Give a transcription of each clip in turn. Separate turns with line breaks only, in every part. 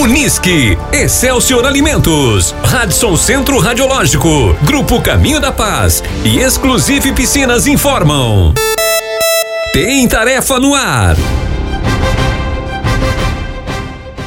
Unisque, Excelsior Alimentos, Radisson Centro Radiológico, Grupo Caminho da Paz e Exclusive Piscinas informam. Tem tarefa no ar.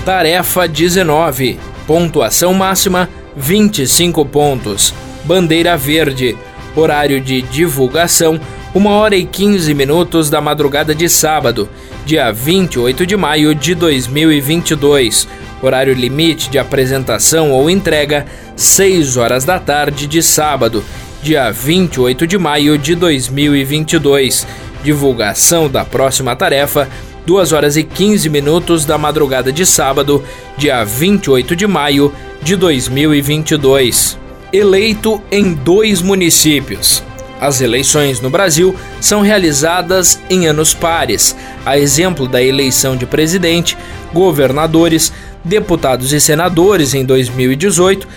Tarefa 19. Pontuação máxima 25 pontos. Bandeira verde. Horário de divulgação 1 hora e 15 minutos da madrugada de sábado, dia 28 de maio de 2022. Horário limite de apresentação ou entrega 6 horas da tarde de sábado, dia 28 de maio de 2022. Divulgação da próxima tarefa 2 horas e 15 minutos da madrugada de sábado, dia 28 de maio de 2022. Eleito em dois municípios. As eleições no Brasil são realizadas em anos pares, a exemplo da eleição de presidente, governadores, deputados e senadores em 2018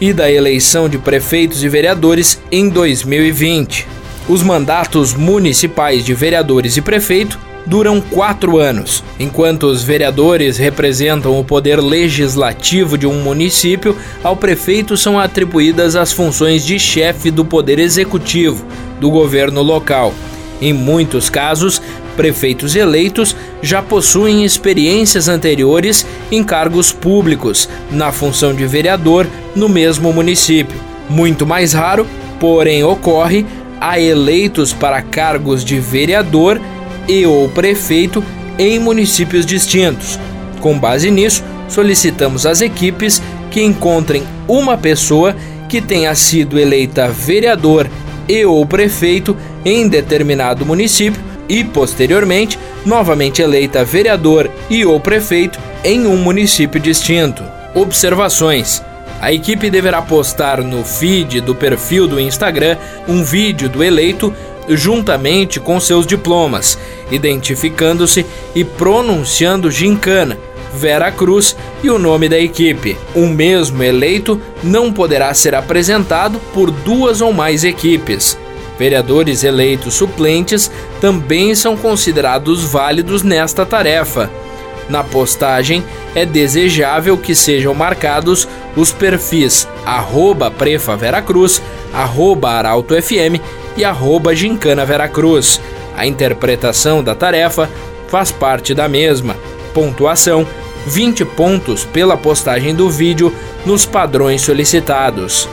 e da eleição de prefeitos e vereadores em 2020. Os mandatos municipais de vereadores e prefeito duram quatro anos. Enquanto os vereadores representam o poder legislativo de um município, ao prefeito são atribuídas as funções de chefe do poder executivo do governo local. Em muitos casos, prefeitos eleitos já possuem experiências anteriores em cargos públicos, na função de vereador no mesmo município. Muito mais raro, porém, ocorre a eleitos para cargos de vereador e ou prefeito em municípios distintos. Com base nisso, solicitamos às equipes que encontrem uma pessoa que tenha sido eleita vereador e ou prefeito em determinado município e, posteriormente, novamente eleita vereador e ou prefeito em um município distinto. Observações: a equipe deverá postar no feed do perfil do Instagram um vídeo do eleito juntamente com seus diplomas, identificando-se e pronunciando Gincana, Vera Cruz e o nome da equipe. O mesmo eleito não poderá ser apresentado por duas ou mais equipes. Vereadores eleitos suplentes também são considerados válidos nesta tarefa. Na postagem, é desejável que sejam marcados os perfis arroba Prefa Veracruz, arroba Arauto FM e arroba Gincana Veracruz. A interpretação da tarefa faz parte da mesma. Pontuação 20 pontos pela postagem do vídeo nos padrões solicitados.